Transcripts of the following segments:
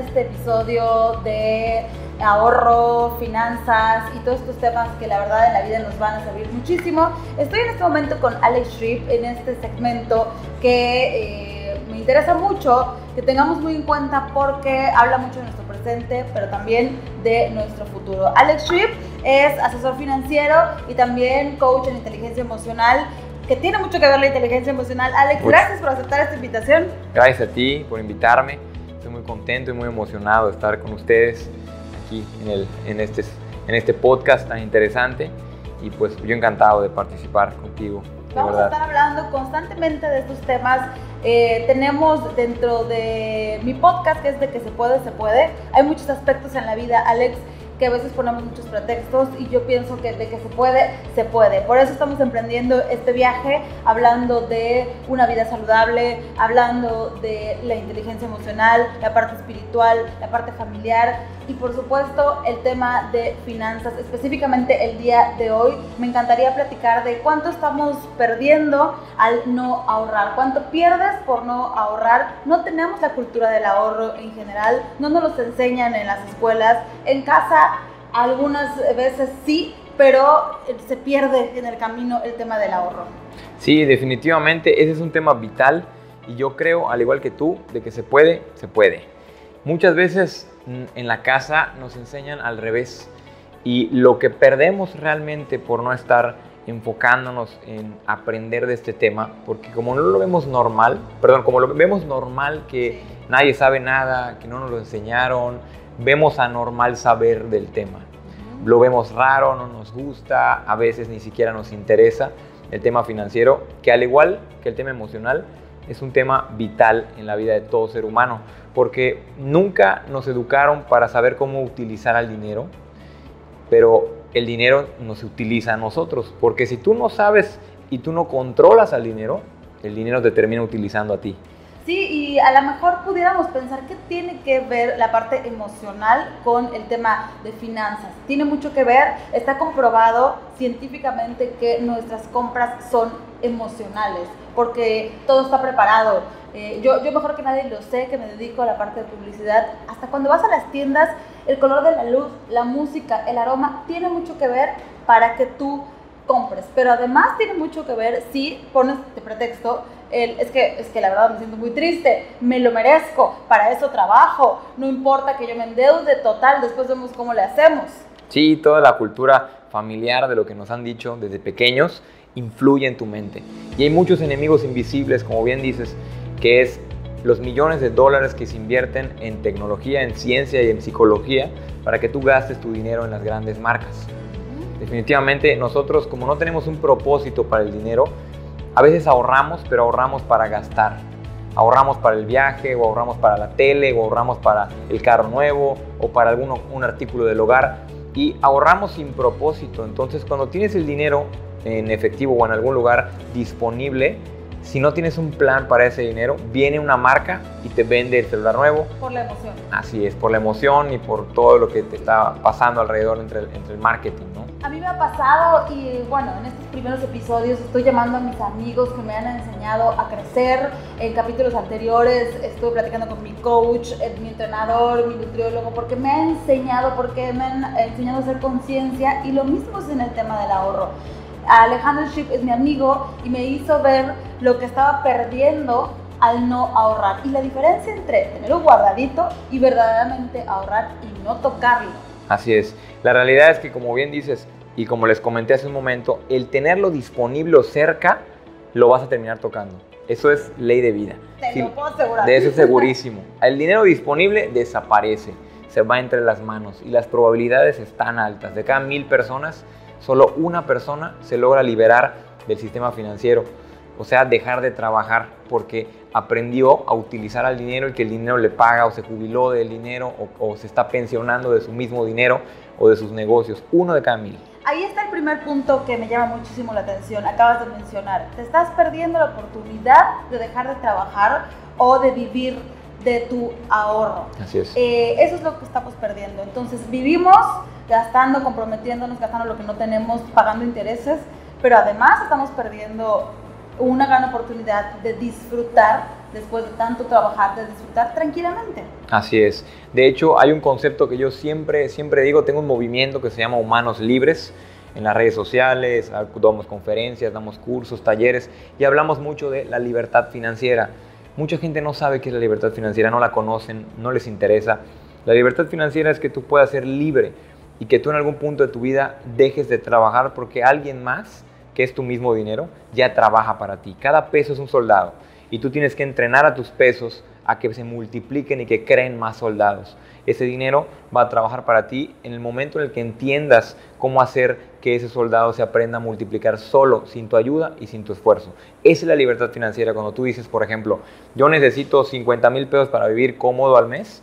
este episodio de ahorro, finanzas y todos estos temas que la verdad en la vida nos van a servir muchísimo. Estoy en este momento con Alex Shrip en este segmento que eh, me interesa mucho que tengamos muy en cuenta porque habla mucho de nuestro presente, pero también de nuestro futuro. Alex Shrip es asesor financiero y también coach en inteligencia emocional que tiene mucho que ver la inteligencia emocional. Alex, gracias por aceptar esta invitación. Gracias a ti por invitarme. Estoy muy contento y muy emocionado de estar con ustedes aquí en, el, en, este, en este podcast tan interesante y pues yo encantado de participar contigo. Vamos a estar hablando constantemente de estos temas. Eh, tenemos dentro de mi podcast, que es de que se puede, se puede. Hay muchos aspectos en la vida, Alex, que a veces ponemos muchos pretextos y yo pienso que de que se puede, se puede. Por eso estamos emprendiendo este viaje hablando de una vida saludable, hablando de la inteligencia emocional, la parte espiritual, la parte familiar y por supuesto el tema de finanzas. Específicamente el día de hoy me encantaría platicar de cuánto estamos perdiendo al no ahorrar, cuánto pierdes por no ahorrar. No tenemos la cultura del ahorro en general, no nos lo enseñan en las escuelas, en casa algunas veces sí, pero se pierde en el camino el tema del ahorro. Sí, definitivamente ese es un tema vital y yo creo, al igual que tú, de que se puede, se puede. Muchas veces en la casa nos enseñan al revés y lo que perdemos realmente por no estar enfocándonos en aprender de este tema, porque como no lo vemos normal, perdón, como lo vemos normal que nadie sabe nada, que no nos lo enseñaron, vemos anormal saber del tema. Lo vemos raro, no nos gusta, a veces ni siquiera nos interesa el tema financiero, que al igual que el tema emocional, es un tema vital en la vida de todo ser humano, porque nunca nos educaron para saber cómo utilizar al dinero, pero el dinero nos utiliza a nosotros, porque si tú no sabes y tú no controlas al dinero, el dinero te termina utilizando a ti. Sí, y a lo mejor pudiéramos pensar que tiene que ver la parte emocional con el tema de finanzas. Tiene mucho que ver, está comprobado científicamente que nuestras compras son emocionales, porque todo está preparado. Eh, yo, yo mejor que nadie lo sé, que me dedico a la parte de publicidad. Hasta cuando vas a las tiendas, el color de la luz, la música, el aroma, tiene mucho que ver para que tú compres. Pero además tiene mucho que ver si pones de pretexto el, es, que, es que la verdad me siento muy triste, me lo merezco, para eso trabajo, no importa que yo me endeude, total, después vemos cómo le hacemos. Sí, toda la cultura familiar de lo que nos han dicho desde pequeños influye en tu mente. Y hay muchos enemigos invisibles, como bien dices, que es los millones de dólares que se invierten en tecnología, en ciencia y en psicología para que tú gastes tu dinero en las grandes marcas. Definitivamente nosotros como no tenemos un propósito para el dinero, a veces ahorramos, pero ahorramos para gastar. Ahorramos para el viaje, o ahorramos para la tele, o ahorramos para el carro nuevo, o para algún un artículo del hogar. Y ahorramos sin propósito. Entonces, cuando tienes el dinero en efectivo o en algún lugar disponible, si no tienes un plan para ese dinero, viene una marca y te vende el celular nuevo. Por la emoción. Así es, por la emoción y por todo lo que te está pasando alrededor entre el, entre el marketing, ¿no? A mí me ha pasado y bueno, en estos primeros episodios estoy llamando a mis amigos que me han enseñado a crecer. En capítulos anteriores estuve platicando con mi coach, eh, mi entrenador, mi nutriólogo, porque me ha enseñado, porque me han enseñado a hacer conciencia y lo mismo es en el tema del ahorro. Alejandro Ship es mi amigo y me hizo ver lo que estaba perdiendo al no ahorrar. Y la diferencia entre tener un guardadito y verdaderamente ahorrar y no tocarlo. Así es. La realidad es que como bien dices y como les comenté hace un momento, el tenerlo disponible o cerca lo vas a terminar tocando. Eso es ley de vida. Te lo puedo asegurar. De eso es segurísimo. El dinero disponible desaparece, se va entre las manos y las probabilidades están altas. De cada mil personas, solo una persona se logra liberar del sistema financiero, o sea, dejar de trabajar porque aprendió a utilizar al dinero y que el dinero le paga o se jubiló del dinero o, se está pensionando de su mismo dinero o de sus negocios. Uno de cada mil. Ahí está el primer punto que me llama muchísimo la atención. Acabas de mencionar, te estás perdiendo la oportunidad de dejar de trabajar o de vivir de tu ahorro. Así es. Eh, eso es lo que estamos perdiendo. Entonces vivimos gastando, comprometiéndonos, gastando lo que no tenemos, pagando intereses, pero además estamos perdiendo una gran oportunidad de disfrutar después de tanto trabajar, de disfrutar tranquilamente. Así es. De hecho, hay un concepto que yo siempre, siempre digo, tengo un movimiento que se llama Humanos Libres en las redes sociales, damos conferencias, damos cursos, talleres y hablamos mucho de la libertad financiera. Mucha gente no sabe qué es la libertad financiera, no la conocen, no les interesa. La libertad financiera es que tú puedas ser libre y que tú en algún punto de tu vida dejes de trabajar porque alguien más, que es tu mismo dinero, ya trabaja para ti. Cada peso es un soldado y tú tienes que entrenar a tus pesos a que se multipliquen y que creen más soldados. Ese dinero va a trabajar para ti en el momento en el que entiendas cómo hacer que ese soldado se aprenda a multiplicar solo, sin tu ayuda y sin tu esfuerzo. Esa es la libertad financiera. Cuando tú dices, por ejemplo, yo necesito 50 mil pesos para vivir cómodo al mes,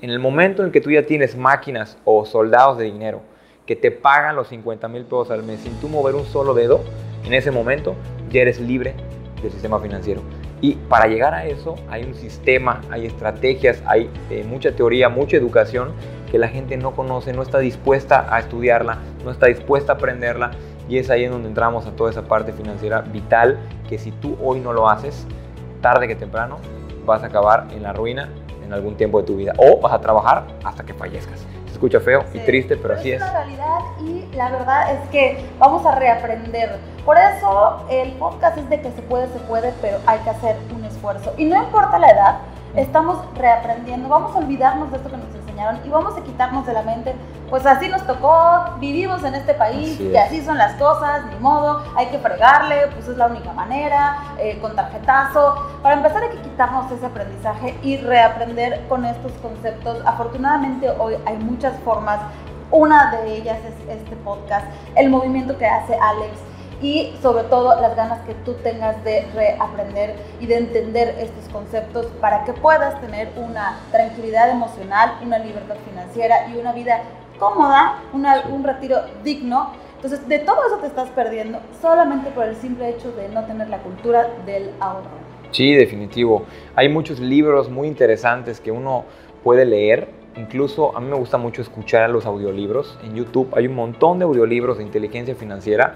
en el momento en el que tú ya tienes máquinas o soldados de dinero que te pagan los 50 mil pesos al mes sin tú mover un solo dedo, en ese momento ya eres libre del sistema financiero. Y para llegar a eso hay un sistema, hay estrategias, hay eh, mucha teoría, mucha educación que la gente no conoce, no está dispuesta a estudiarla, no está dispuesta a aprenderla. Y es ahí en donde entramos a toda esa parte financiera vital que si tú hoy no lo haces, tarde que temprano vas a acabar en la ruina en algún tiempo de tu vida o vas a trabajar hasta que fallezcas. Se escucha feo y triste, pero, así es. Es la realidad y la verdad es que vamos a reaprender. Por eso el podcast es de que se puede, se puede, pero hay que hacer un esfuerzo. Y no importa la edad, estamos reaprendiendo, vamos a olvidarnos de esto que nos enseñaron y vamos a quitarnos de la mente, pues así nos tocó, vivimos en este país y así son las cosas, ni modo, hay que fregarle, pues es la única manera, eh, con tarjetazo. Para empezar hay que quitarnos ese aprendizaje y reaprender con estos conceptos. Afortunadamente hoy hay muchas formas, una de ellas es este podcast, el movimiento que hace Alex y sobre todo las ganas que tú tengas de reaprender y de entender estos conceptos para que puedas tener una tranquilidad emocional, una libertad financiera y una vida cómoda, un retiro digno. Entonces, de todo eso te estás perdiendo solamente por el simple hecho de no tener la cultura del ahorro. Sí, definitivo. Hay muchos libros muy interesantes que uno puede leer. Incluso a mí me gusta mucho escuchar los audiolibros. En YouTube hay un montón de audiolibros de inteligencia financiera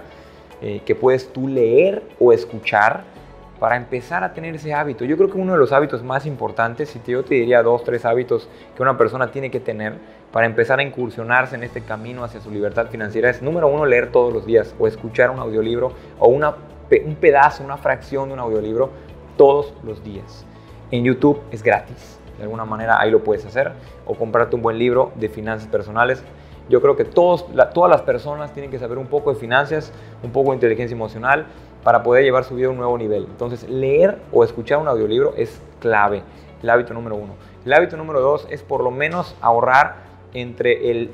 eh, que puedes tú leer o escuchar para empezar a tener ese hábito. Yo creo que uno de los hábitos más importantes, si yo te diría dos, tres hábitos que una persona tiene que tener para empezar a incursionarse en este camino hacia su libertad financiera, es número uno, leer todos los días o escuchar un audiolibro o una, un pedazo, una fracción de un audiolibro todos los días. En YouTube es gratis, de alguna manera ahí lo puedes hacer, o comprarte un buen libro de finanzas personales yo creo que todos, todas las personas tienen que saber un poco de finanzas, un poco de inteligencia emocional para poder llevar su vida a un nuevo nivel. Entonces, leer o escuchar un audiolibro es clave, el hábito número uno. El hábito número dos es por lo menos ahorrar entre el,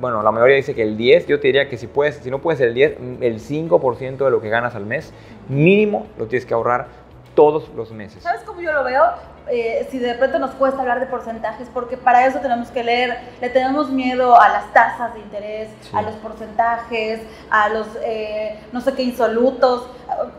bueno, la mayoría dice que el 10, yo te diría que si, puedes, si no puedes el 10, el 5% de lo que ganas al mes, mínimo lo tienes que ahorrar todos los meses. ¿Sabes cómo yo lo veo? Eh, si de pronto nos cuesta hablar de porcentajes, porque para eso tenemos que leer, le tenemos miedo a las tasas de interés, a los porcentajes, a los eh, no sé qué insolutos,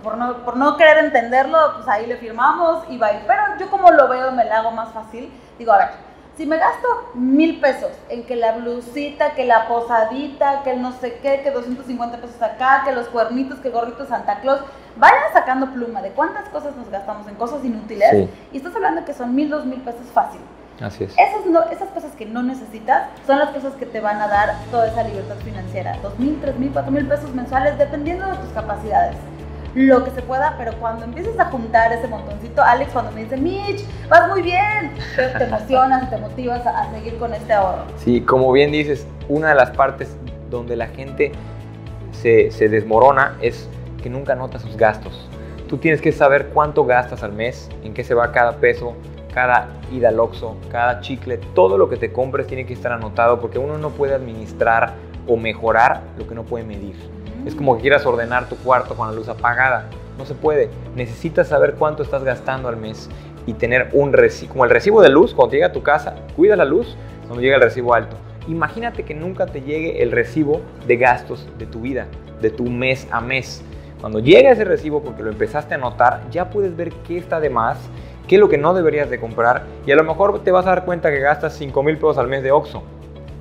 por no, por no querer entenderlo, pues ahí le firmamos y va. Pero yo como lo veo, me lo hago más fácil, digo, a ver, si me gasto mil pesos en que la blusita, que la posadita, que el no sé qué, que 250 pesos acá, que los cuernitos, que el gorrito Santa Claus, vayan sacando pluma de cuántas cosas nos gastamos en cosas inútiles. Y estás hablando que son mil, dos mil pesos fácil. Así es. Esas, no, esas cosas que no necesitas son las cosas que te van a dar toda esa libertad financiera. Dos mil, tres mil, cuatro mil pesos mensuales, dependiendo de tus capacidades lo que se pueda, pero cuando empieces a juntar ese montoncito, Alex, cuando me dice, Mitch, vas muy bien, te, emocionas, te motivas a, seguir con este ahorro. Sí, como bien dices, una de las partes donde la gente se, se desmorona es que nunca nota sus gastos. Tú tienes que saber cuánto gastas al mes, en qué se va cada peso, cada ida al Oxxo, cada chicle, todo lo que te compres tiene que estar anotado porque uno no puede administrar o mejorar lo que no puede medir. Es como que quieras ordenar tu cuarto con la luz apagada. No se puede. Necesitas saber cuánto estás gastando al mes y tener un recibo, como el recibo de luz, cuando llega a tu casa, cuida la luz cuando llega el recibo alto. Imagínate que nunca te llegue el recibo de gastos de tu vida, de tu mes a mes. Cuando llegue ese recibo, porque lo empezaste a notar, ya puedes ver qué está de más, qué es lo que no deberías de comprar y a lo mejor te vas a dar cuenta que gastas 5 mil pesos al mes de Oxxo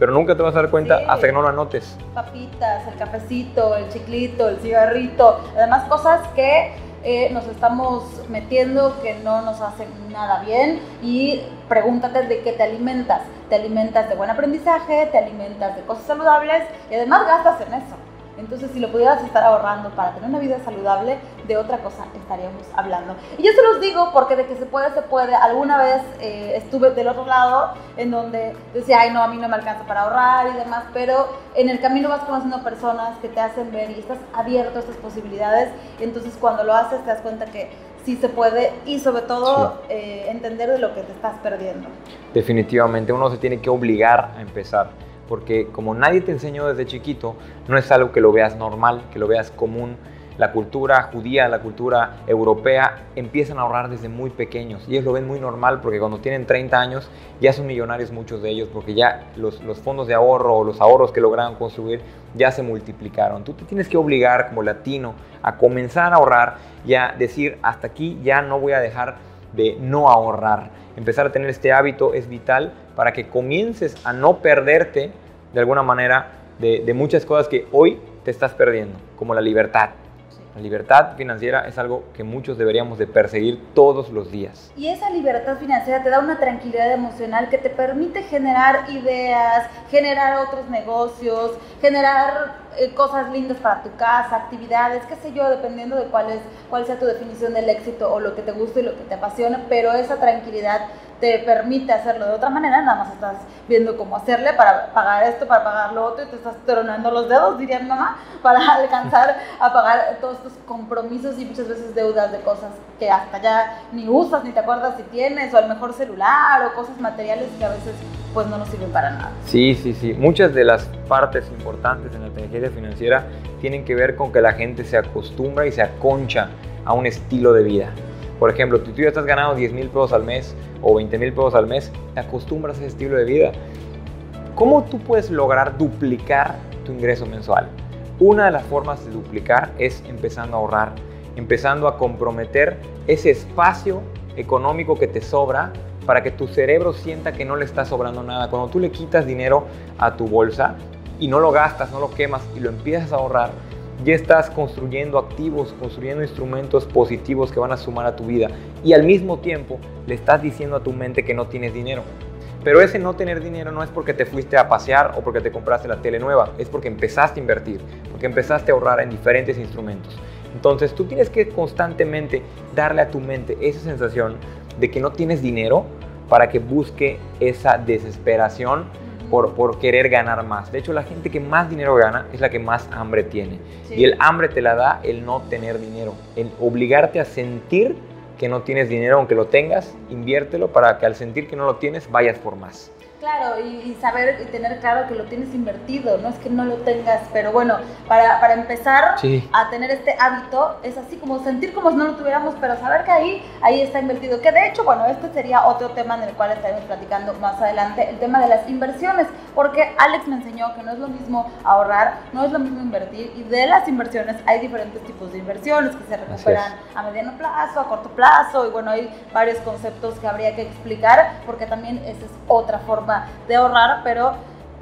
pero nunca te vas a dar cuenta hasta que no lo anotes. Papitas, el cafecito, el chiclito, el cigarrito, además cosas que eh, nos estamos metiendo que no nos hacen nada bien y pregúntate de qué te alimentas. Te alimentas de buen aprendizaje, te alimentas de cosas saludables y además gastas en eso. Entonces, si lo pudieras estar ahorrando para tener una vida saludable, de otra cosa estaríamos hablando. Y yo se los digo porque de que se puede, se puede. Alguna vez eh, estuve del otro lado en donde decía, ay, no, a mí no me alcanza para ahorrar y demás, pero en el camino vas conociendo personas que te hacen ver y estás abierto a estas posibilidades. entonces, cuando lo haces, te das cuenta que sí se puede y sobre todo eh, entender de lo que te estás perdiendo. Definitivamente, uno se tiene que obligar a empezar porque como nadie te enseñó desde chiquito, no es algo que lo veas normal, que lo veas común. La cultura judía, la cultura europea empiezan a ahorrar desde muy pequeños y ellos lo ven muy normal porque cuando tienen 30 años ya son millonarios muchos de ellos porque ya los, los fondos de ahorro o los ahorros que lograron construir ya se multiplicaron. Tú te tienes que obligar como latino a comenzar a ahorrar y a decir hasta aquí ya no voy a dejar de no ahorrar. Empezar a tener este hábito es vital para que comiences a no perderte de alguna manera de, muchas cosas que hoy te estás perdiendo, como la libertad. La libertad financiera es algo que muchos deberíamos de perseguir todos los días. Y esa libertad financiera te da una tranquilidad emocional que te permite generar ideas, generar otros negocios, generar eh, cosas lindas para tu casa, actividades, qué sé yo, dependiendo de cuál, es, cuál sea tu definición del éxito o lo que te gusta y lo que te apasiona, pero esa tranquilidad te permite hacerlo de otra manera, nada más estás viendo cómo hacerle para pagar esto, para pagar lo otro, y te estás tronando los dedos, diría mamá, para alcanzar a pagar todos estos compromisos y muchas veces deudas de cosas que hasta ya ni usas, ni te acuerdas si tienes, o al mejor celular, o cosas materiales que a veces pues no nos sirven para nada. Sí, sí, sí. Muchas de las partes importantes en la inteligencia financiera tienen que ver con que la gente se acostumbra y se aconcha a un estilo de vida. Por ejemplo, si tú ya estás ganando 10 mil pesos al mes o 20 mil pesos al mes, te acostumbras a ese estilo de vida. ¿Cómo tú puedes lograr duplicar tu ingreso mensual? Una de las formas de duplicar es empezando a ahorrar, empezando a comprometer ese espacio económico que te sobra para que tu cerebro sienta que no le está sobrando nada. Cuando tú le quitas dinero a tu bolsa y no lo gastas, no lo quemas y lo empiezas a ahorrar, ya estás construyendo activos, construyendo instrumentos positivos que van a sumar a tu vida y al mismo tiempo le estás diciendo a tu mente que no tienes dinero. Pero ese no tener dinero no es porque te fuiste a pasear o porque te compraste la tele nueva, es porque empezaste a invertir, porque empezaste a ahorrar en diferentes instrumentos. Entonces tú tienes que constantemente darle a tu mente esa sensación de que no tienes dinero para que busque esa desesperación por, por, querer ganar más. De hecho, la gente que más dinero gana es la que más hambre tiene. Y el hambre te la da el no tener dinero, el obligarte a sentir que no tienes dinero, aunque lo tengas, inviértelo para que al sentir que no lo tienes vayas por más. Claro, y, saber y tener claro que lo tienes invertido, no es que no lo tengas, pero bueno, para, para empezar a tener este hábito, es así como sentir como si no lo tuviéramos, pero saber que ahí, ahí está invertido. Que de hecho, bueno, este sería otro tema en el cual estaremos platicando más adelante, el tema de las inversiones, porque Alex me enseñó que no es lo mismo ahorrar, no es lo mismo invertir, y de las inversiones hay diferentes tipos de inversiones que se recuperan a mediano plazo, a corto plazo, y bueno, hay varios conceptos que habría que explicar, porque también esa es otra forma de ahorrar, pero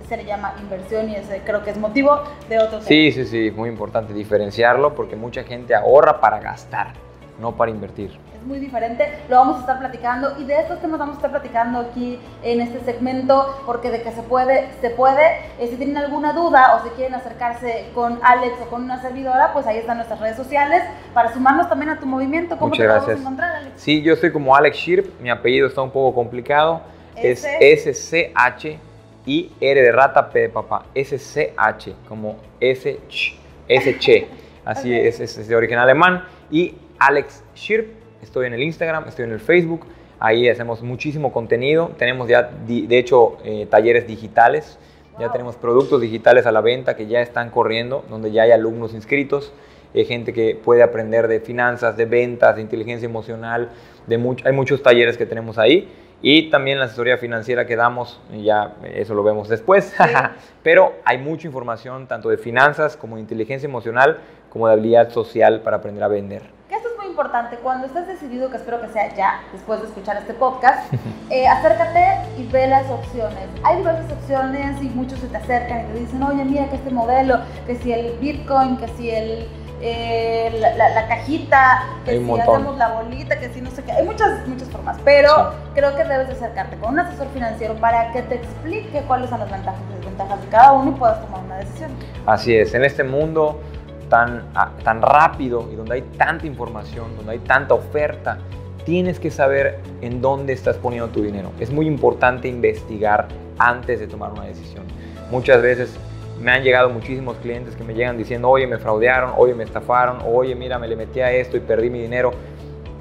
se le llama inversión y ese creo que es motivo de otro tema. Sí, sí, sí, muy importante diferenciarlo porque mucha gente ahorra para gastar, no para invertir. Es muy diferente, lo vamos a estar platicando y de estos temas vamos a estar platicando aquí en este segmento porque de que se puede, se puede. Eh, si tienen alguna duda o si quieren acercarse con Alex o con una servidora, pues ahí están nuestras redes sociales para sumarnos también a tu movimiento. ¿Cómo Muchas te gracias. encontrar, Alex? Sí, yo soy como Alex Shirp, mi apellido está un poco complicado es S-C-H y R de rata, P de papá. S-C-H, como S-Ch, S-Ch. Así es, es, de origen alemán. Y Alex Schirp, estoy en el Instagram, estoy en el Facebook. Ahí hacemos muchísimo contenido. Tenemos ya, de hecho, eh, talleres digitales. Ya tenemos productos digitales a la venta que ya están corriendo, donde ya hay alumnos inscritos, hay gente que puede aprender de finanzas, de ventas, de inteligencia emocional. De hay muchos talleres que tenemos ahí. Y también la asesoría financiera que damos, ya eso lo vemos después, pero hay mucha información tanto de finanzas como de inteligencia emocional como de habilidad social para aprender a vender. esto es muy importante, cuando estés decidido, que espero que sea ya, después de escuchar este podcast, eh, acércate y ve las opciones. Hay diversas opciones y muchos se te acercan y te dicen, oye, mira que este modelo, que si el Bitcoin, que si el eh, la, cajita, que si hacemos la bolita, que si no sé qué. Hay muchas, muchas formas, pero creo que debes de acercarte con un asesor financiero para que te explique cuáles son las ventajas y desventajas de cada uno y puedas tomar una decisión. Así es, en este mundo tan, ah, tan rápido y donde hay tanta información, donde hay tanta oferta, tienes que saber en dónde estás poniendo tu dinero. Es muy importante investigar antes de tomar una decisión. Muchas veces me han llegado muchísimos clientes que me llegan diciendo, oye, me fraudearon, oye, me estafaron, oye, mira, me le metí a esto y perdí mi dinero.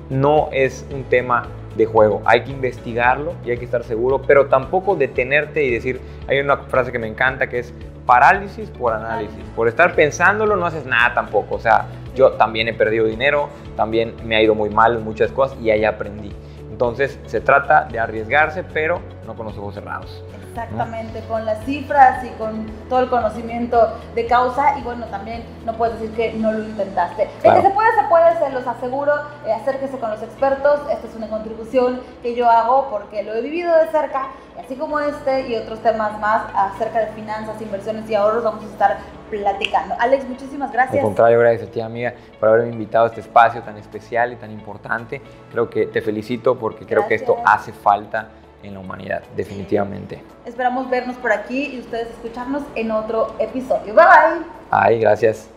No es un tema de juego. Hay que investigarlo y hay que estar seguro, pero tampoco detenerte y decir, hay una frase que me encanta que es parálisis por análisis. Por estar pensándolo no haces nada tampoco. O sea, yo también he perdido dinero, también me ha ido muy mal en muchas cosas y ahí aprendí. Entonces se trata de arriesgarse, pero no con los ojos cerrados. Exactamente, con las cifras y con todo el conocimiento de causa y bueno, también no puedes decir que no lo intentaste. que se puede, se puede, se los aseguro, eh, acérquese con los expertos, esta es una contribución que yo hago porque lo he vivido de cerca, así como este y otros temas más acerca de finanzas, inversiones y ahorros vamos a estar platicando. Alex, muchísimas gracias. Al contrario, gracias a ti, amiga, por haberme invitado a este espacio tan especial y tan importante. Creo que te felicito porque creo que esto hace falta en la humanidad, definitivamente. Esperamos vernos por aquí y ustedes escucharnos en otro episodio. Bye bye. Ay, gracias.